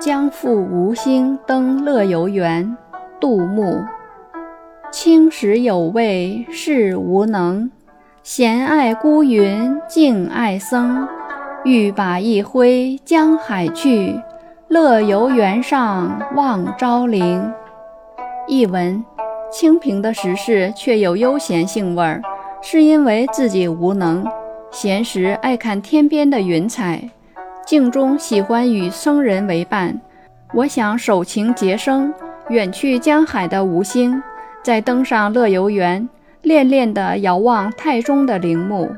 将赴吴兴登乐游原。杜牧。青史有味是无能，闲爱孤云静爱僧。欲把一挥江海去，乐游原上望昭陵。译文：清平的时事却有悠闲兴味儿，是因为自己无能。闲时爱看天边的云彩，镜中喜欢与僧人为伴。我想守情结生，远去江海的吴兴，再登上乐游原，恋恋地遥望太宗的陵墓。